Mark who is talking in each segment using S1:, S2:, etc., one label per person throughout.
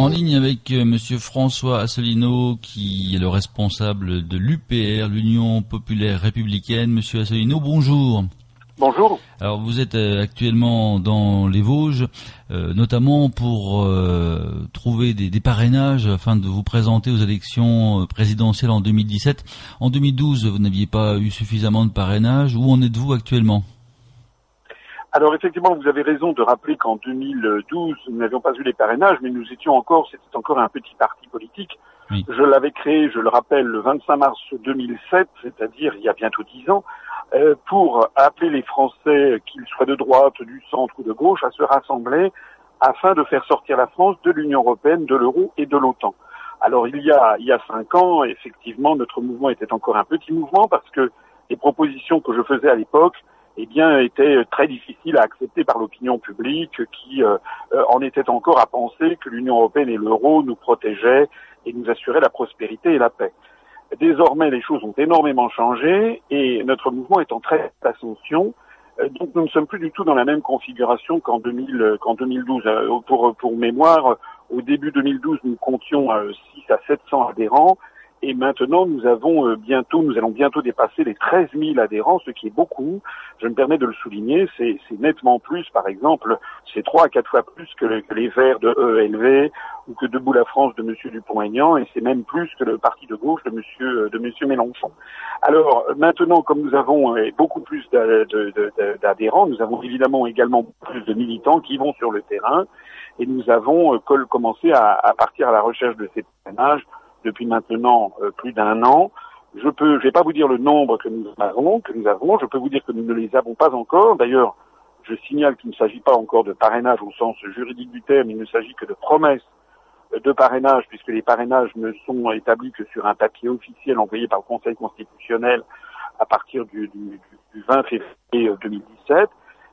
S1: En ligne avec euh, Monsieur François Asselineau, qui est le responsable de l'UPR, l'Union populaire républicaine. Monsieur Asselineau, bonjour.
S2: Bonjour.
S1: Alors vous êtes euh, actuellement dans les Vosges, euh, notamment pour trouver des, des, parrainages afin de vous présenter aux élections présidentielles en 2017. En 2012, vous n'aviez pas eu suffisamment de parrainages. Où en êtes-vous actuellement?
S2: Alors effectivement, vous avez raison de rappeler qu'en 2012, nous n'avions pas eu les parrainages, mais nous étions encore, c'était encore un petit parti politique. Je l'avais créé, je le rappelle, le 25 mars 2007, c'est-à-dire il y a bientôt dix ans, euh, pour appeler les Français, qu'ils soient de droite, du centre ou de gauche, à se rassembler afin de faire sortir la France de l'Union européenne, de l'euro et de l'OTAN. Alors il y a il y a cinq ans, effectivement, notre mouvement était encore un petit mouvement parce que les propositions que je faisais à l'époque eh bien, était très difficile à accepter par l'opinion publique qui euh, euh, en était encore à penser que l'Union européenne et l'euro nous protégeaient et nous assuraient la prospérité et la paix. Désormais, les choses ont énormément changé et notre mouvement est en très ascension. Euh, donc, nous ne sommes plus du tout dans la même configuration qu'en 2000, qu'en 2012. Pour, pour mémoire, au début 2012, nous comptions 6 à 700 adhérents et maintenant, nous avons euh, bientôt, nous allons bientôt dépasser les 13 000 adhérents, ce qui est beaucoup. Je me permets de le souligner, c'est nettement plus, par exemple, c'est trois à quatre fois plus que, les Verts de EELV ou que Debout la France de Monsieur Dupont-Aignan, et c'est même plus que le parti de gauche de Monsieur euh, de Monsieur Mélenchon. Alors maintenant, comme nous avons euh, beaucoup plus d'adhérents, nous avons évidemment également plus de militants qui vont sur le terrain, et nous avons commencé à, à partir à la recherche de ces personnages depuis maintenant euh, plus d'un an. Je peux, je vais pas vous dire le nombre que nous avons, que nous avons. Je peux vous dire que nous ne les avons pas encore. D'ailleurs, je signale qu'il ne s'agit pas encore de parrainage au sens juridique du terme. Il ne s'agit que de promesses de parrainage, puisque les parrainages ne sont établis que sur un papier officiel envoyé par le Conseil constitutionnel à partir du, du, du 20 février 2017. Euh,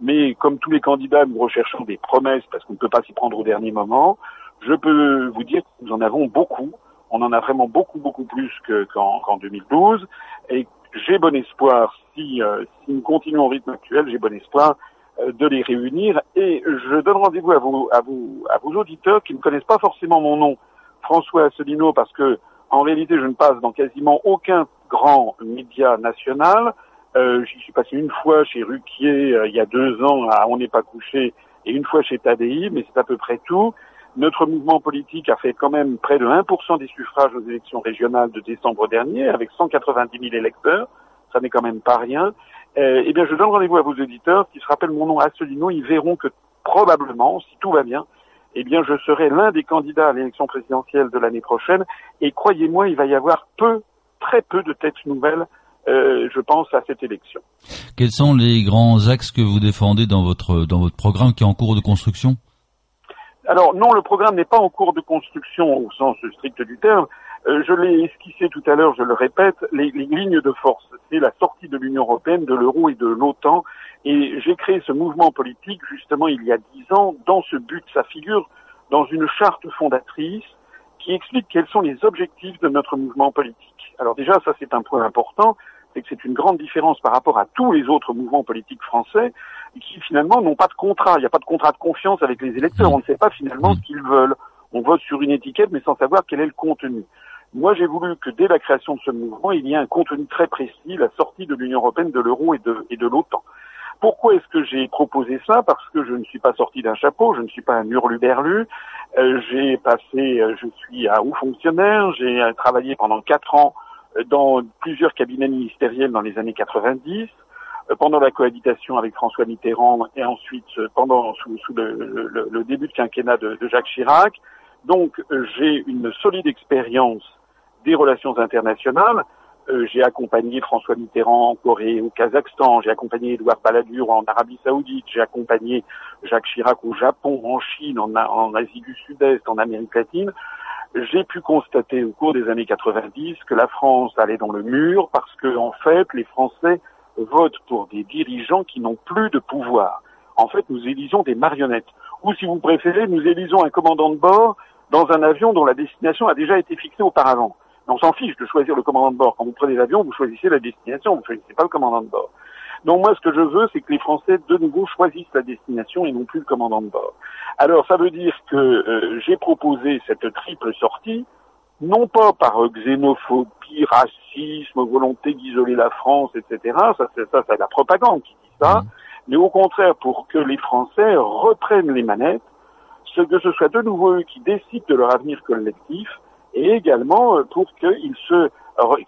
S2: Mais comme tous les candidats, nous recherchons des promesses parce qu'on ne peut pas s'y prendre au dernier moment. Je peux vous dire que nous en avons beaucoup on en a vraiment beaucoup, beaucoup plus qu'en 2012. Et j'ai bon espoir, si, euh, si nous continuons au rythme actuel, j'ai bon espoir euh, de les réunir. Et je donne rendez-vous à vos auditeurs qui ne connaissent pas forcément mon nom, François Asselineau, parce que en réalité, je ne passe dans quasiment aucun grand média national. Euh, J'y suis passé une fois chez Ruquier il y a deux ans à On n'est pas couché et une fois chez Tadi, mais c'est à peu près tout. Notre mouvement politique a fait quand même près de 1% des suffrages aux élections régionales de décembre dernier, avec 190 000 électeurs. Ça n'est quand même pas rien. Euh, eh bien, je donne rendez-vous à vos auditeurs qui se rappellent mon nom Asselineau. Ils verront que probablement, si tout va bien, eh bien, je serai l'un des candidats à l'élection présidentielle de l'année prochaine. Et croyez-moi, il va y avoir peu, très peu de têtes nouvelles euh, je pense à cette élection.
S1: Quels sont les grands axes que vous défendez dans votre dans votre programme qui est en cours de construction?
S2: Alors non, le programme n'est pas en cours de construction au sens strict du terme. Euh, je l'ai esquissé tout à l'heure, je le répète, les, lignes de force, c'est la sortie de l'Union européenne, de l'euro et de l'OTAN. Et j'ai créé ce mouvement politique justement il y a dix ans dans ce but. Ça figure dans une charte fondatrice qui explique quels sont les objectifs de notre mouvement politique. Alors déjà, ça c'est un point important c'est que c'est une grande différence par rapport à tous les autres mouvements politiques français qui finalement n'ont pas de contrat. Il n'y a pas de contrat de confiance avec les électeurs. On ne sait pas finalement ce qu'ils veulent. On vote sur une étiquette mais sans savoir quel est le contenu. Moi, j'ai voulu que dès la création de ce mouvement, il y ait un contenu très précis, la sortie de l'Union européenne, de l'euro et de, et de l'OTAN. Pourquoi est-ce que j'ai proposé ça? Parce que je ne suis pas sorti d'un chapeau, je ne suis pas un hurluberlu. Euh, j'ai passé, euh, je suis un haut fonctionnaire, j'ai euh, travaillé pendant quatre ans dans plusieurs cabinets ministériels dans les années 90, euh, pendant la cohabitation avec François Mitterrand et ensuite euh, pendant sous, sous le, le, début de quinquennat de, Jacques Chirac. Donc euh, j'ai une solide expérience des relations internationales. j'ai accompagné François Mitterrand en Corée, au Kazakhstan, j'ai accompagné Edouard Balladur en Arabie Saoudite, j'ai accompagné Jacques Chirac au Japon, en Chine, en, en Asie du Sud-Est, en Amérique latine j'ai pu constater au cours des années 90 que la France allait dans le mur parce que, en fait, les Français votent pour des dirigeants qui n'ont plus de pouvoir. En fait, nous élisons des marionnettes. Ou, si vous préférez, nous élisons un commandant de bord dans un avion dont la destination a déjà été fixée auparavant. on s'en fiche de choisir le commandant de bord. Quand vous prenez l'avion, vous choisissez la destination, vous choisissez pas le commandant de bord. Donc moi, ce que je veux, c'est que les Français, de nouveau, choisissent la destination et non plus le commandant de bord. Alors, ça veut dire que euh, j'ai proposé cette triple sortie, non pas par xénophobie, racisme, volonté d'isoler la France, etc. Ça, c'est ça, c'est la propagande qui dit ça. Mmh. Mais au contraire, pour que les Français reprennent les manettes, ce que ce soit de nouveau eux qui décident de leur avenir collectif, et également euh, pour qu'ils se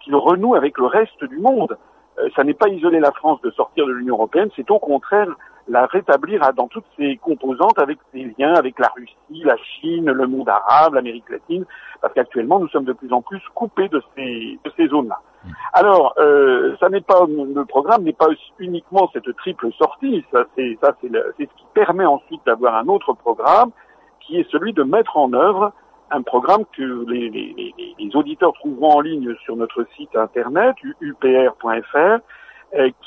S2: qu'ils renouent avec le reste du monde. Euh, ça n'est pas isoler la France de sortir de l'Union européenne, c'est au contraire la rétablir dans toutes ses composantes avec ses liens avec la Russie, la Chine, le monde arabe, l'Amérique latine, parce qu'actuellement nous sommes de plus en plus coupés de ces, de ces zones-là. Mm. Alors, euh, ça n'est pas le programme n'est pas uniquement cette triple sortie, ça c'est ça c'est ce qui permet ensuite d'avoir un autre programme qui est celui de mettre en œuvre un programme que les, les, les, auditeurs trouveront en ligne sur notre site internet upr.fr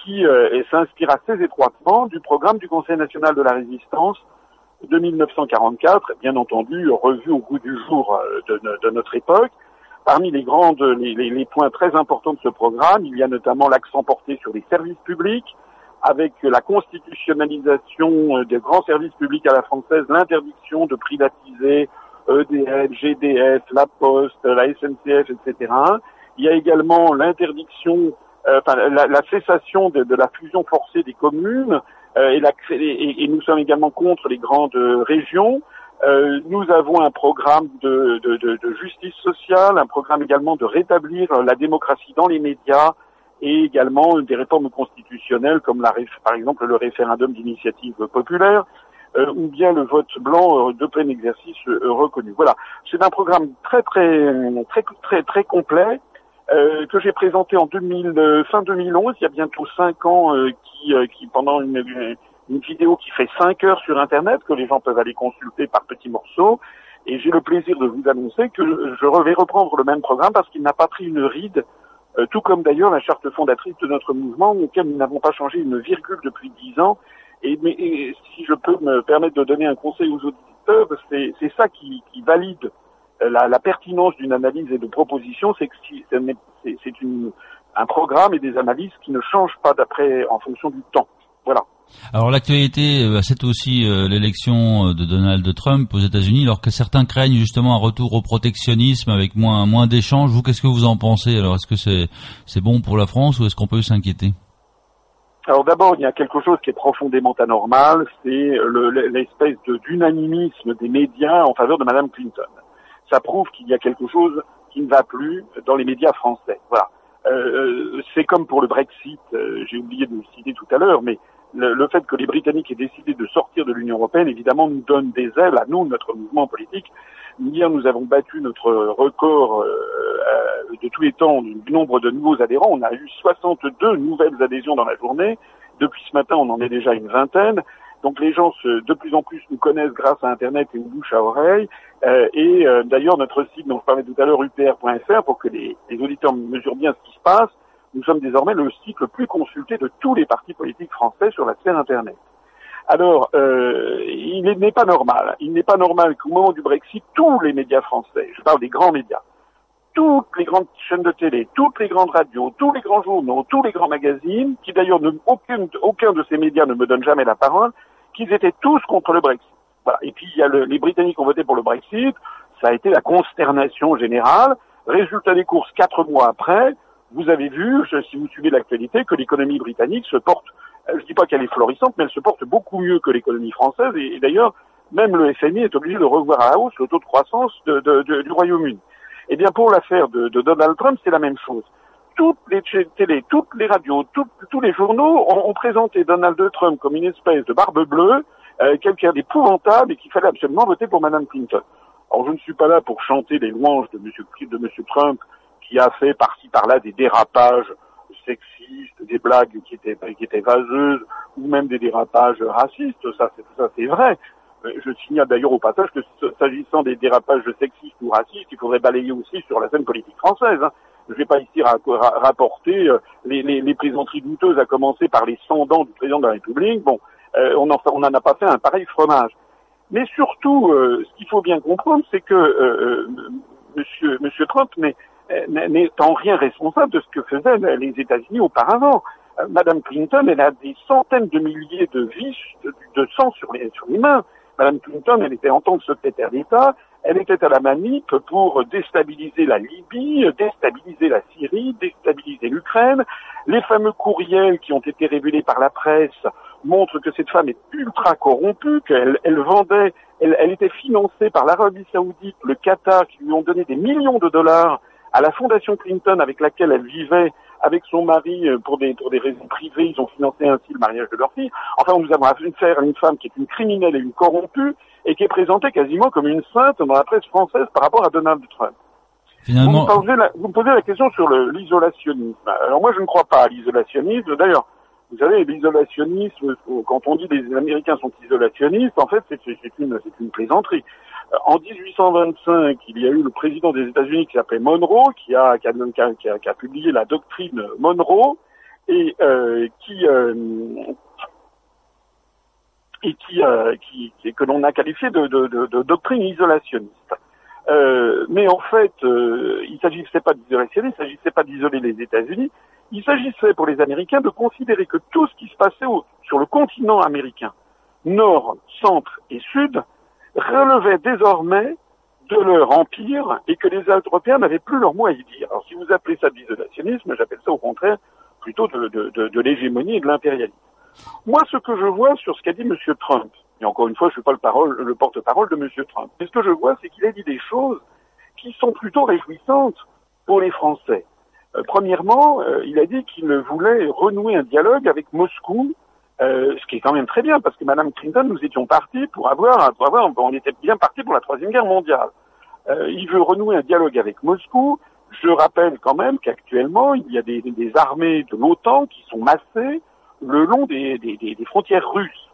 S2: qui euh, s'inspire assez étroitement du programme du Conseil national de la résistance de 1944, bien entendu revu au goût du jour euh, de, notre époque. Parmi les grandes, les, les, points très importants de ce programme, il y a notamment l'accent porté sur les services publics, avec la constitutionnalisation des grands services publics à la française, l'interdiction de privatiser EDF, GDF, La Poste, la SNCF, etc. Il y a également l'interdiction, euh, enfin, la, la, cessation de, de, la fusion forcée des communes, euh, et, la, et, et, nous sommes également contre les grandes régions. Euh, nous avons un programme de, de, de, justice sociale, un programme également de rétablir la démocratie dans les médias et également des réformes constitutionnelles comme la, par exemple le référendum d'initiative populaire. Euh, ou bien le vote blanc euh, de plein exercice euh, reconnu. Voilà, c'est un programme très très très très très complet que j'ai présenté en 2000, fin 2011, il y a bientôt cinq ans, qui, qui pendant une, une vidéo qui fait cinq heures sur Internet, que les gens peuvent aller consulter par petits morceaux. Et j'ai le plaisir de vous annoncer que je vais reprendre le même programme parce qu'il n'a pas pris une ride, tout comme d'ailleurs la charte fondatrice de notre mouvement, auquel nous n'avons pas changé une virgule depuis dix ans, et, mais, si je peux me permettre de donner un conseil aux auditeurs, c'est ça qui, qui valide euh, la, la pertinence d'une analyse et de proposition, c'est que c'est un programme et des analyses qui ne changent pas d'après en fonction du temps. Voilà.
S1: Alors l'actualité, euh, c'est aussi euh, l'élection de Donald Trump aux États-Unis, alors que certains craignent justement un retour au protectionnisme avec moins moins d'échanges. Vous, qu'est-ce que vous en pensez? Alors, est-ce que c'est c'est bon pour la France ou est-ce qu'on peut s'inquiéter?
S2: Alors d'abord, il y a quelque chose qui est profondément anormal, c'est l'espèce d'unanimisme des médias en faveur de Madame Clinton. Ça prouve qu'il y a quelque chose qui ne va plus dans les médias français. Voilà. Euh, euh c'est comme pour le Brexit, euh, j'ai oublié de le citer tout à l'heure, mais le, fait que les Britanniques aient décidé de sortir de l'Union européenne, évidemment, nous donne des ailes à nous, notre mouvement politique. Hier, nous avons battu notre record euh, euh, de tous les temps du nombre de nouveaux adhérents. On a eu 62 nouvelles adhésions dans la journée. Depuis ce matin, on en est déjà une vingtaine. Donc les gens se, de plus en plus nous connaissent grâce à Internet et aux bouche à oreille. Euh, et euh, d'ailleurs, notre site dont je parlais tout à l'heure, upr.fr, pour que les, auditeurs mesurent bien ce qui se passe, nous sommes désormais le site le plus consulté de tous les partis politiques français sur la sphère Internet. Alors, euh, il n'est pas normal. Il n'est pas normal qu'au moment du Brexit, tous les médias français, je parle des grands médias, toutes les grandes chaînes de télé, toutes les grandes radios, tous les grands journaux, tous les grands magazines, qui d'ailleurs aucun, aucun de ces médias ne me donne jamais la parole, qu'ils étaient tous contre le Brexit. Voilà. Et puis il y a le, les Britanniques ont voté pour le Brexit, ça a été la consternation générale. Résultat des courses quatre mois après, vous avez vu, si vous suivez l'actualité, que l'économie britannique se porte, euh, je dis pas qu'elle est florissante, mais elle se porte beaucoup mieux que l'économie française, et, d'ailleurs, même le FMI est obligé de revoir à la hausse le taux de croissance du Royaume-Uni. Eh bien, pour l'affaire de, Donald Trump, c'est la même chose. Toutes les télé, toutes les radios, tous les journaux ont, présenté Donald Trump comme une espèce de barbe bleue, euh, quelqu'un d'épouvantable et qu'il fallait absolument voter pour Madame Clinton. Alors, je ne suis pas là pour chanter les louanges de Monsieur, Trump, qui a fait par-ci par-là des dérapages sexistes, des blagues qui étaient, vaseuses, ou même des dérapages racistes. Ça, c'est vrai. Euh, je signale d'ailleurs au passage que s'agissant des dérapages sexistes ou racistes, il faudrait balayer aussi sur la scène politique française. Hein. Je ne vais pas ici rapporter euh, les, les, les plaisanteries douteuses, à commencer par les cendants du président de la République. Bon, euh, on n'en a pas fait un pareil fromage. Mais surtout, ce qu'il faut bien comprendre, c'est que Monsieur, Monsieur Trump, n'est en rien responsable de ce que faisaient les États-Unis auparavant. Madame Clinton, elle a des centaines de milliers de vies de, sang sur les, sur les mains. Madame Clinton, elle était en tant que secrétaire d'État, elle était à la manip pour déstabiliser la Libye, déstabiliser la Syrie, déstabiliser l'Ukraine. Les fameux courriels qui ont été révélés par la presse montrent que cette femme est ultra corrompue, qu'elle elle vendait, elle était financée par l'Arabie saoudite, le Qatar, qui lui ont donné des millions de dollars à la fondation Clinton avec laquelle elle vivait avec son mari euh, pour des, pour des raisons privées, ils ont financé ainsi le mariage de leur fille. Enfin, nous avons affaire à une femme qui est une criminelle et une corrompue et qui est présentée quasiment comme une sainte dans la presse française par rapport à Donald Trump. Finalement... Vous, me posez la, vous me posez la question sur l'isolationnisme. Alors moi, je ne crois pas à l'isolationnisme. D'ailleurs, vous savez, l'isolationnisme, quand on dit les Américains sont isolationnistes, en fait, c'est une, une plaisanterie. En 1825, il y a eu le président des États-Unis qui s'appelait Monroe, qui a, qui, a, qui, a, qui a, publié la doctrine Monroe et euh, qui euh, et qui, euh, qui, que l'on a qualifié de, de, de, doctrine isolationniste. Euh, mais en fait, euh, il s'agissait pas d'isolationnisme, il s'agissait pas d'isoler les États-Unis, il s'agissait pour les Américains de considérer que tout ce qui se passait sur le continent américain, nord, centre et sud, relevait désormais de leur empire et que les Européens n'avaient plus leur mot à y dire. Alors si vous appelez ça de l'isolationnisme, j'appelle ça au contraire plutôt de, l'hégémonie et de l'impérialisme. Moi, ce que je vois sur ce qu'a dit M. Trump, et encore une fois, je ne suis pas le, parole, le porte-parole de M. Trump, mais ce que je vois, c'est qu'il a dit des choses qui sont plutôt réjouissantes pour les Français. Euh, premièrement, euh, il a dit qu'il voulait renouer un dialogue avec Moscou euh, ce qui est quand même très bien, parce que Madame Clinton, nous étions partis pour avoir, on était bien partis pour la Troisième Guerre mondiale. Il veut renouer un dialogue avec Moscou. Je rappelle quand même qu'actuellement, il y a des, armées de l'OTAN qui sont massées le long des, frontières russes.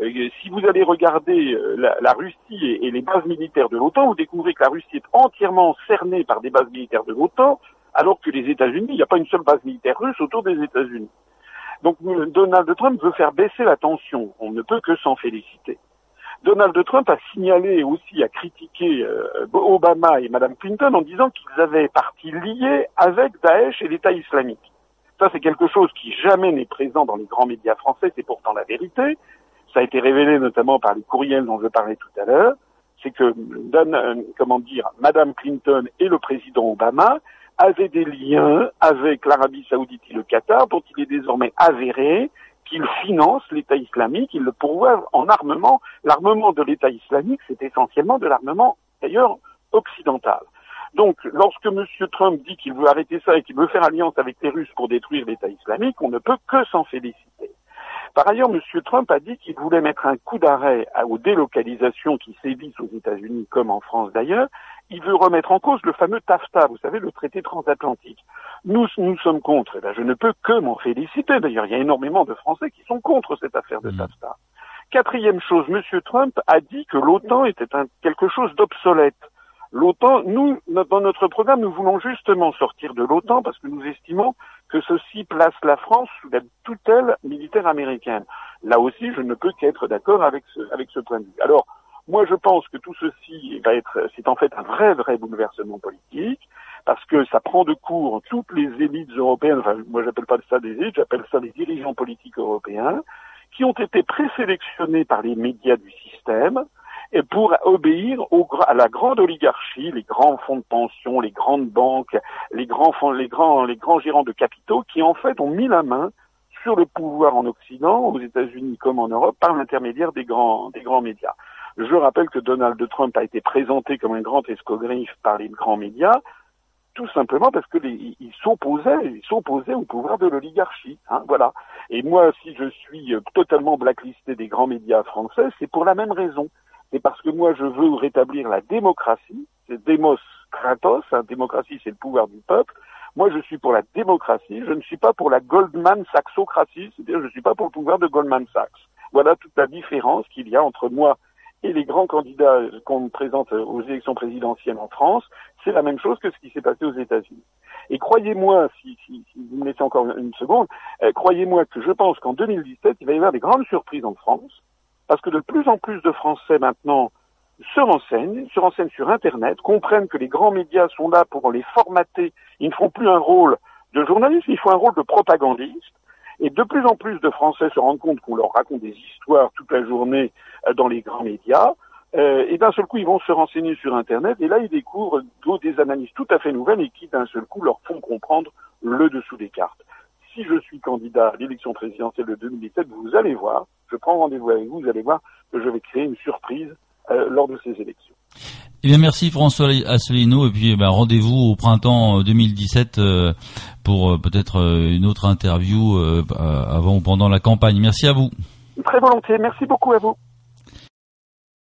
S2: Si vous allez regarder la, Russie et, les bases militaires de l'OTAN, vous découvrez que la Russie est entièrement cernée par des bases militaires de l'OTAN, alors que les États-Unis, il n'y a pas une seule base militaire russe autour des États-Unis. Donc Donald Trump veut faire baisser la tension. On ne peut que s'en féliciter. Donald Trump a signalé aussi, a critiqué euh, Obama et Madame Clinton en disant qu'ils avaient parti liés avec Daesh et l'État islamique. Ça, c'est quelque chose qui jamais n'est présent dans les grands médias français, c'est pourtant la vérité. Ça a été révélé notamment par les courriels dont je parlais tout à l'heure. C'est que, euh, comment dire, Madame Clinton et le président Obama avait des liens avec l'Arabie saoudite et le Qatar, dont il est désormais avéré qu'il finance l'État islamique, il le pourvoit en armement. L'armement de l'État islamique, c'est essentiellement de l'armement, d'ailleurs, occidental. Donc, lorsque M. Trump dit qu'il veut arrêter ça et qu'il veut faire alliance avec les Russes pour détruire l'État islamique, on ne peut que s'en féliciter. Par ailleurs, M. Trump a dit qu'il voulait mettre un coup d'arrêt aux délocalisations qui sévissent aux États-Unis comme en France d'ailleurs, il veut remettre en cause le fameux TAFTA, vous savez, le traité transatlantique. Nous, nous sommes contre. Et eh je ne peux que m'en féliciter. D'ailleurs, il y a énormément de Français qui sont contre cette affaire de mmh. TAFTA. Quatrième chose, M. Trump a dit que l'OTAN était un, quelque chose d'obsolète. L'OTAN, nous, dans notre programme, nous voulons justement sortir de l'OTAN parce que nous estimons que ceci place la France sous la tutelle militaire américaine. Là aussi, je ne peux qu'être d'accord avec ce, avec ce point de vue. Alors, moi, je pense que tout ceci va être, c'est en fait un vrai, vrai bouleversement politique, parce que ça prend de court toutes les élites européennes, enfin, moi j'appelle pas ça des élites, j'appelle ça des dirigeants politiques européens, qui ont été présélectionnés par les médias du système, pour obéir au, à la grande oligarchie, les grands fonds de pension, les grandes banques, les grands fonds, les grands, les grands gérants de capitaux, qui en fait ont mis la main sur le pouvoir en Occident, aux États-Unis comme en Europe, par l'intermédiaire des grands, des grands médias. Je rappelle que Donald Trump a été présenté comme un grand escogriffe par les grands médias, tout simplement parce que il s'opposait, il s'opposait au pouvoir de l'oligarchie. Hein, voilà. Et moi, si je suis totalement blacklisté des grands médias français, c'est pour la même raison. C'est parce que moi, je veux rétablir la démocratie. C'est Demos Kratos. Hein, démocratie, c'est le pouvoir du peuple. Moi, je suis pour la démocratie. Je ne suis pas pour la Goldman Sachsocratie. C'est-à-dire, je ne suis pas pour le pouvoir de Goldman Sachs. Voilà toute la différence qu'il y a entre moi et les grands candidats qu'on présente aux élections présidentielles en France, c'est la même chose que ce qui s'est passé aux États-Unis. Et croyez-moi, si, si, si, vous me laissez encore une seconde, euh, croyez-moi que je pense qu'en 2017, il va y avoir des grandes surprises en France, parce que de plus en plus de Français maintenant se renseignent, se renseignent sur Internet, comprennent que les grands médias sont là pour les formater. Ils ne font plus un rôle de journaliste, ils font un rôle de propagandiste. Et de plus en plus de Français se rendent compte qu'on leur raconte des histoires toute la journée euh, dans les grands médias. Euh, et d'un seul coup, ils vont se renseigner sur Internet, et là, ils découvrent des analyses tout à fait nouvelles et qui, d'un seul coup, leur font comprendre le dessous des cartes. Si je suis candidat à l'élection présidentielle de 2017, vous allez voir, je prends rendez-vous avec vous, vous allez voir que je vais créer une surprise euh, lors de ces élections.
S1: Eh bien, merci François Asselineau, et puis eh ben, rendez-vous au printemps 2017 euh, pour peut-être une autre interview avant ou pendant la campagne. Merci à vous.
S2: Très volontiers, merci beaucoup à vous.